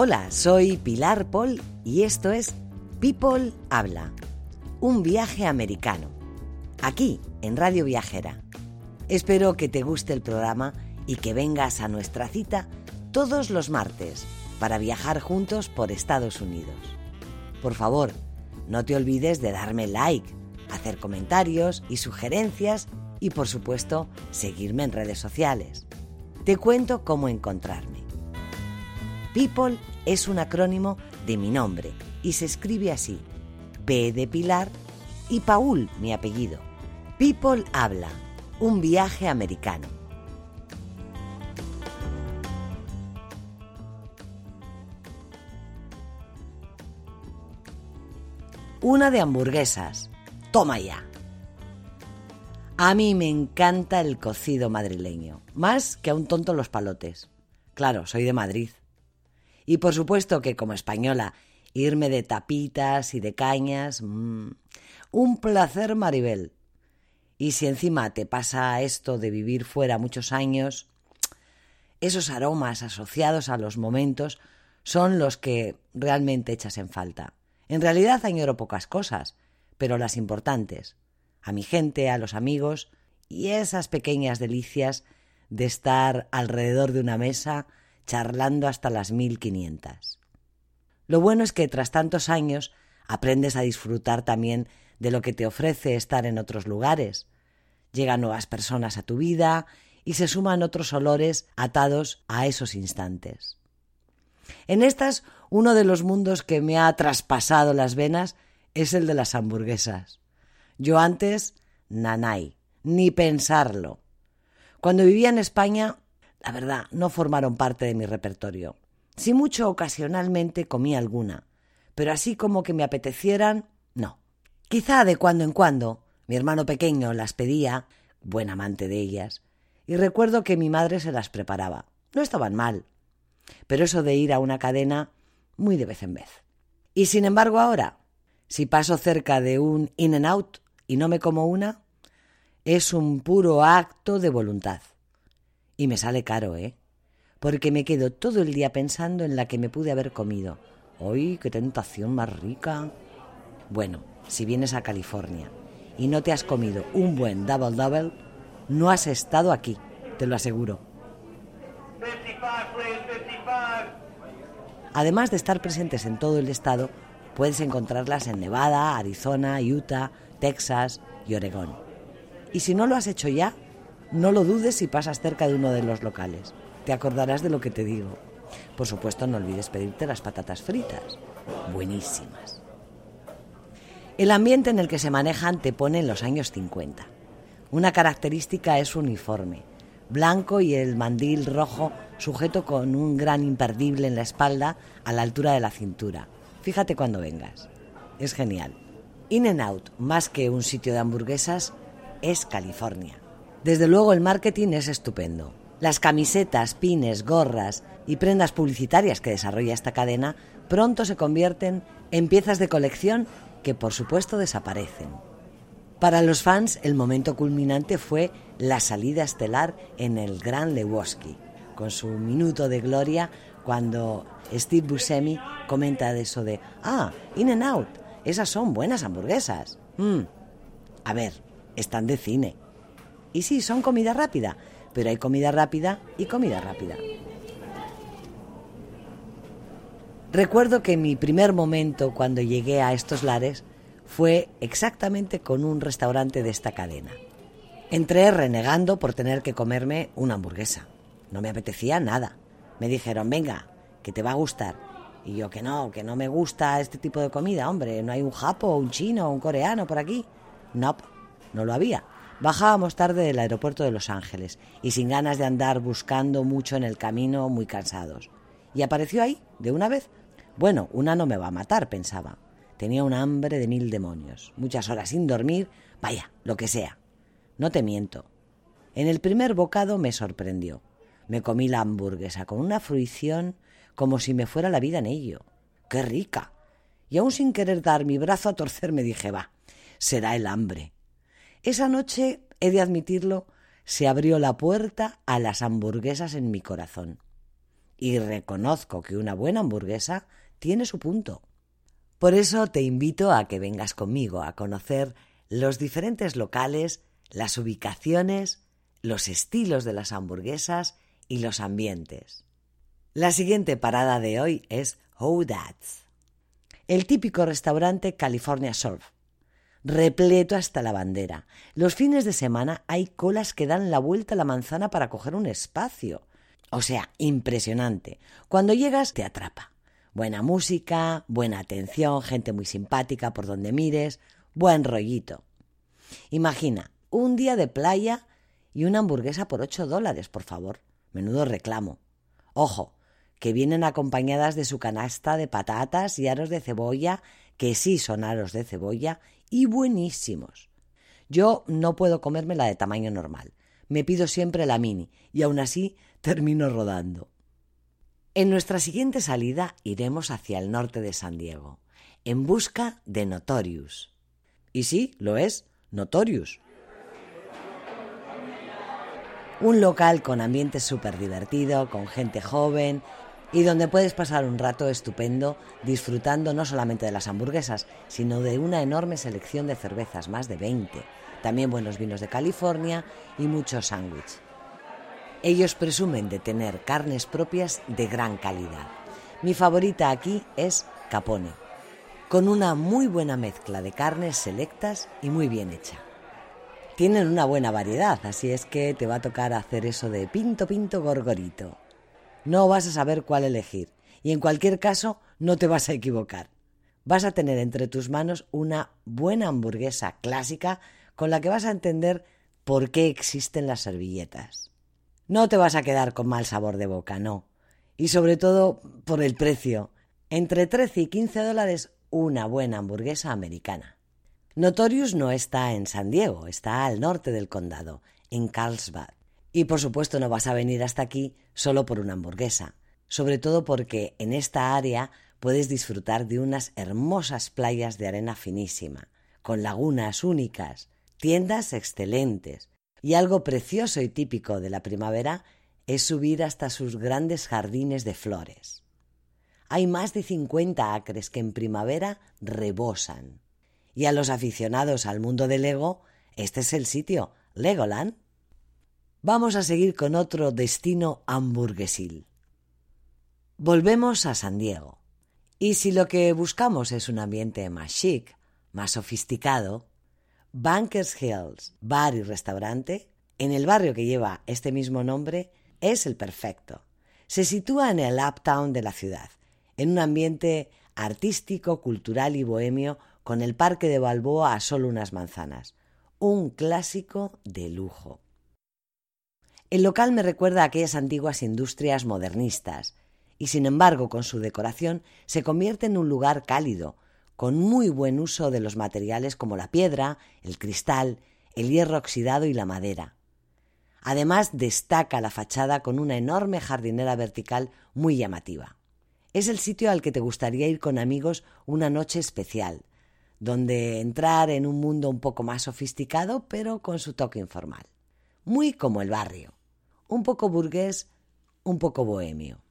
Hola, soy Pilar Paul y esto es People Habla, un viaje americano, aquí en Radio Viajera. Espero que te guste el programa y que vengas a nuestra cita todos los martes para viajar juntos por Estados Unidos. Por favor, no te olvides de darme like, hacer comentarios y sugerencias y por supuesto seguirme en redes sociales. Te cuento cómo encontrarme. People es un acrónimo de mi nombre y se escribe así. P de Pilar y Paul, mi apellido. People habla, un viaje americano. Una de hamburguesas. Toma ya. A mí me encanta el cocido madrileño, más que a un tonto los palotes. Claro, soy de Madrid. Y por supuesto que como española, irme de tapitas y de cañas, mmm, un placer Maribel. Y si encima te pasa esto de vivir fuera muchos años, esos aromas asociados a los momentos son los que realmente echas en falta. En realidad añoro pocas cosas, pero las importantes. A mi gente, a los amigos y esas pequeñas delicias de estar alrededor de una mesa charlando hasta las mil quinientas. Lo bueno es que tras tantos años aprendes a disfrutar también de lo que te ofrece estar en otros lugares. Llegan nuevas personas a tu vida y se suman otros olores atados a esos instantes. En estas, uno de los mundos que me ha traspasado las venas es el de las hamburguesas. Yo antes, nanay, ni pensarlo. Cuando vivía en España, la verdad, no formaron parte de mi repertorio. Si mucho ocasionalmente comí alguna, pero así como que me apetecieran, no. Quizá de cuando en cuando mi hermano pequeño las pedía, buen amante de ellas, y recuerdo que mi madre se las preparaba. No estaban mal, pero eso de ir a una cadena muy de vez en vez. Y sin embargo ahora, si paso cerca de un in and out y no me como una, es un puro acto de voluntad. Y me sale caro, ¿eh? Porque me quedo todo el día pensando en la que me pude haber comido. ¡Ay, qué tentación más rica! Bueno, si vienes a California y no te has comido un buen double double, no has estado aquí, te lo aseguro. Además de estar presentes en todo el estado, puedes encontrarlas en Nevada, Arizona, Utah, Texas y Oregón. Y si no lo has hecho ya, no lo dudes si pasas cerca de uno de los locales. Te acordarás de lo que te digo. Por supuesto, no olvides pedirte las patatas fritas. Buenísimas. El ambiente en el que se manejan te pone en los años 50. Una característica es su uniforme, blanco y el mandil rojo sujeto con un gran imperdible en la espalda a la altura de la cintura. Fíjate cuando vengas. Es genial. In and Out, más que un sitio de hamburguesas, es California. Desde luego el marketing es estupendo. Las camisetas, pines, gorras y prendas publicitarias que desarrolla esta cadena pronto se convierten en piezas de colección que por supuesto desaparecen. Para los fans el momento culminante fue la salida estelar en el Gran Lebowski, con su minuto de gloria cuando Steve Buscemi comenta de eso de, ah, In and Out, esas son buenas hamburguesas. Mm. A ver, están de cine. Y sí, son comida rápida, pero hay comida rápida y comida rápida. Recuerdo que mi primer momento cuando llegué a estos lares fue exactamente con un restaurante de esta cadena. Entré renegando por tener que comerme una hamburguesa. No me apetecía nada. Me dijeron, venga, que te va a gustar. Y yo que no, que no me gusta este tipo de comida, hombre. No hay un japo, un chino, un coreano por aquí. No, no lo había. Bajábamos tarde del aeropuerto de Los Ángeles y sin ganas de andar buscando mucho en el camino, muy cansados. Y apareció ahí, de una vez. Bueno, una no me va a matar, pensaba. Tenía un hambre de mil demonios, muchas horas sin dormir, vaya, lo que sea. No te miento. En el primer bocado me sorprendió. Me comí la hamburguesa con una fruición como si me fuera la vida en ello. ¡Qué rica! Y aún sin querer dar mi brazo a torcer me dije, va, será el hambre. Esa noche, he de admitirlo, se abrió la puerta a las hamburguesas en mi corazón. Y reconozco que una buena hamburguesa tiene su punto. Por eso te invito a que vengas conmigo a conocer los diferentes locales, las ubicaciones, los estilos de las hamburguesas y los ambientes. La siguiente parada de hoy es Hodats, el típico restaurante California Surf, repleto hasta la bandera. Los fines de semana hay colas que dan la vuelta a la manzana para coger un espacio. O sea, impresionante. Cuando llegas te atrapa. Buena música, buena atención, gente muy simpática por donde mires, buen rollito. Imagina, un día de playa y una hamburguesa por ocho dólares, por favor. Menudo reclamo. Ojo, que vienen acompañadas de su canasta de patatas y aros de cebolla, que sí son aros de cebolla, y buenísimos. Yo no puedo comerme la de tamaño normal. Me pido siempre la mini y aún así termino rodando. En nuestra siguiente salida iremos hacia el norte de San Diego, en busca de Notorious. Y sí, lo es, Notorious. Un local con ambiente súper divertido, con gente joven y donde puedes pasar un rato estupendo disfrutando no solamente de las hamburguesas, sino de una enorme selección de cervezas, más de 20, también buenos vinos de California y muchos sándwiches. Ellos presumen de tener carnes propias de gran calidad. Mi favorita aquí es Capone, con una muy buena mezcla de carnes selectas y muy bien hecha. Tienen una buena variedad, así es que te va a tocar hacer eso de pinto pinto gorgorito. No vas a saber cuál elegir y en cualquier caso no te vas a equivocar. Vas a tener entre tus manos una buena hamburguesa clásica con la que vas a entender por qué existen las servilletas. No te vas a quedar con mal sabor de boca, no. Y sobre todo por el precio. Entre 13 y 15 dólares una buena hamburguesa americana. Notorious no está en San Diego, está al norte del condado, en Carlsbad. Y por supuesto no vas a venir hasta aquí solo por una hamburguesa, sobre todo porque en esta área puedes disfrutar de unas hermosas playas de arena finísima, con lagunas únicas, tiendas excelentes, y algo precioso y típico de la primavera es subir hasta sus grandes jardines de flores. Hay más de 50 acres que en primavera rebosan. Y a los aficionados al mundo del Lego, este es el sitio, Legoland. Vamos a seguir con otro destino hamburguesil. Volvemos a San Diego. Y si lo que buscamos es un ambiente más chic, más sofisticado, Bankers Hills, bar y restaurante, en el barrio que lleva este mismo nombre, es el perfecto. Se sitúa en el uptown de la ciudad, en un ambiente artístico, cultural y bohemio, con el parque de Balboa a solo unas manzanas. Un clásico de lujo. El local me recuerda a aquellas antiguas industrias modernistas, y sin embargo, con su decoración, se convierte en un lugar cálido, con muy buen uso de los materiales como la piedra, el cristal, el hierro oxidado y la madera. Además, destaca la fachada con una enorme jardinera vertical muy llamativa. Es el sitio al que te gustaría ir con amigos una noche especial, donde entrar en un mundo un poco más sofisticado, pero con su toque informal. Muy como el barrio un poco burgués, un poco bohemio.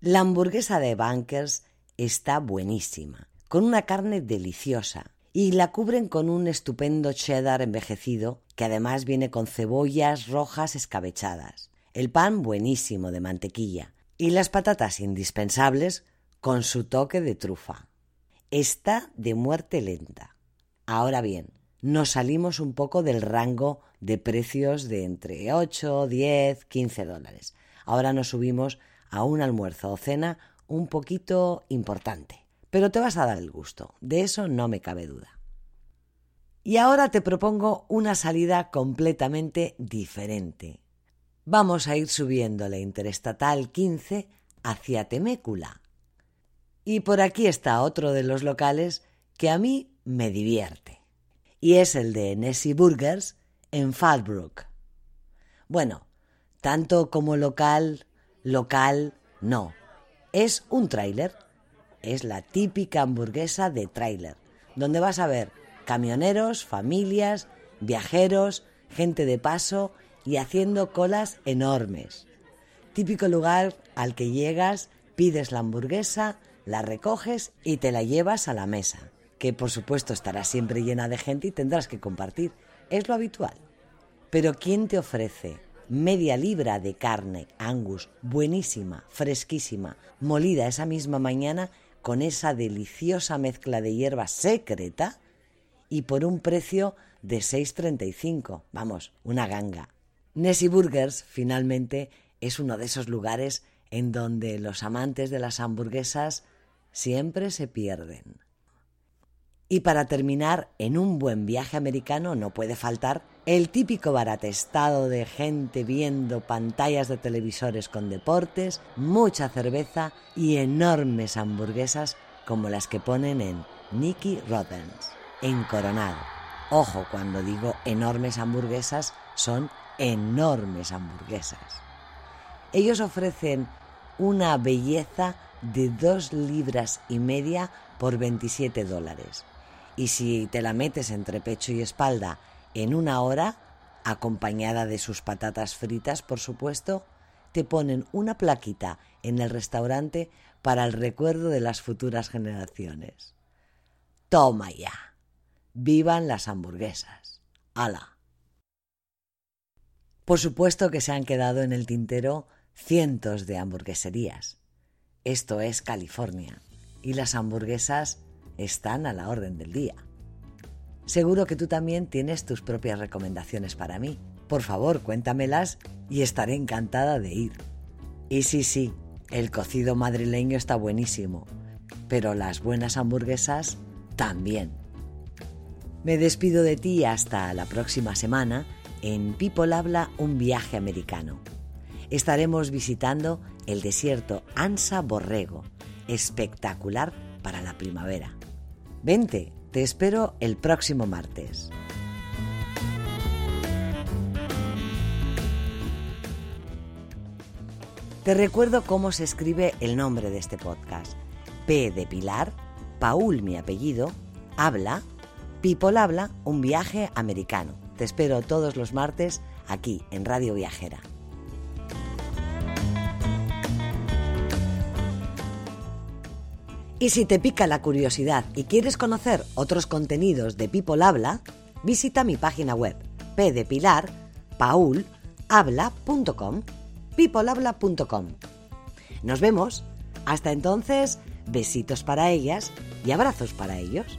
La hamburguesa de Bankers está buenísima, con una carne deliciosa, y la cubren con un estupendo cheddar envejecido que además viene con cebollas rojas escabechadas, el pan buenísimo de mantequilla y las patatas indispensables con su toque de trufa. Está de muerte lenta. Ahora bien, nos salimos un poco del rango de precios de entre 8, 10, 15 dólares. Ahora nos subimos a un almuerzo o cena un poquito importante. Pero te vas a dar el gusto, de eso no me cabe duda. Y ahora te propongo una salida completamente diferente. Vamos a ir subiendo la Interestatal 15 hacia Temécula. Y por aquí está otro de los locales que a mí me divierte. Y es el de Nessie Burgers en Fallbrook. Bueno, tanto como local, local, no. Es un tráiler. Es la típica hamburguesa de tráiler, donde vas a ver camioneros, familias, viajeros, gente de paso y haciendo colas enormes. Típico lugar al que llegas, pides la hamburguesa, la recoges y te la llevas a la mesa, que por supuesto estará siempre llena de gente y tendrás que compartir. Es lo habitual. Pero ¿quién te ofrece media libra de carne angus, buenísima, fresquísima, molida esa misma mañana con esa deliciosa mezcla de hierba secreta y por un precio de 6,35. Vamos, una ganga. Nessie Burgers, finalmente, es uno de esos lugares en donde los amantes de las hamburguesas siempre se pierden. Y para terminar, en un buen viaje americano no puede faltar el típico baratestado de gente viendo pantallas de televisores con deportes, mucha cerveza y enormes hamburguesas como las que ponen en Nicky Robbins, en Coronado. Ojo, cuando digo enormes hamburguesas, son enormes hamburguesas. Ellos ofrecen una belleza de dos libras y media por 27 dólares y si te la metes entre pecho y espalda en una hora, acompañada de sus patatas fritas, por supuesto, te ponen una plaquita en el restaurante para el recuerdo de las futuras generaciones. Toma ya. Vivan las hamburguesas. ¡Hala! Por supuesto que se han quedado en el tintero cientos de hamburgueserías. Esto es California y las hamburguesas están a la orden del día. Seguro que tú también tienes tus propias recomendaciones para mí. Por favor, cuéntamelas y estaré encantada de ir. Y sí, sí, el cocido madrileño está buenísimo, pero las buenas hamburguesas también. Me despido de ti hasta la próxima semana en People Habla un viaje americano. Estaremos visitando el desierto Ansa Borrego, espectacular para la primavera. Vente, te espero el próximo martes. Te recuerdo cómo se escribe el nombre de este podcast. P de Pilar, Paul mi apellido, habla, People habla, un viaje americano. Te espero todos los martes aquí en Radio Viajera. Y si te pica la curiosidad y quieres conocer otros contenidos de People Habla, visita mi página web paulhabla.com peoplehabla.com. Nos vemos. Hasta entonces, besitos para ellas y abrazos para ellos.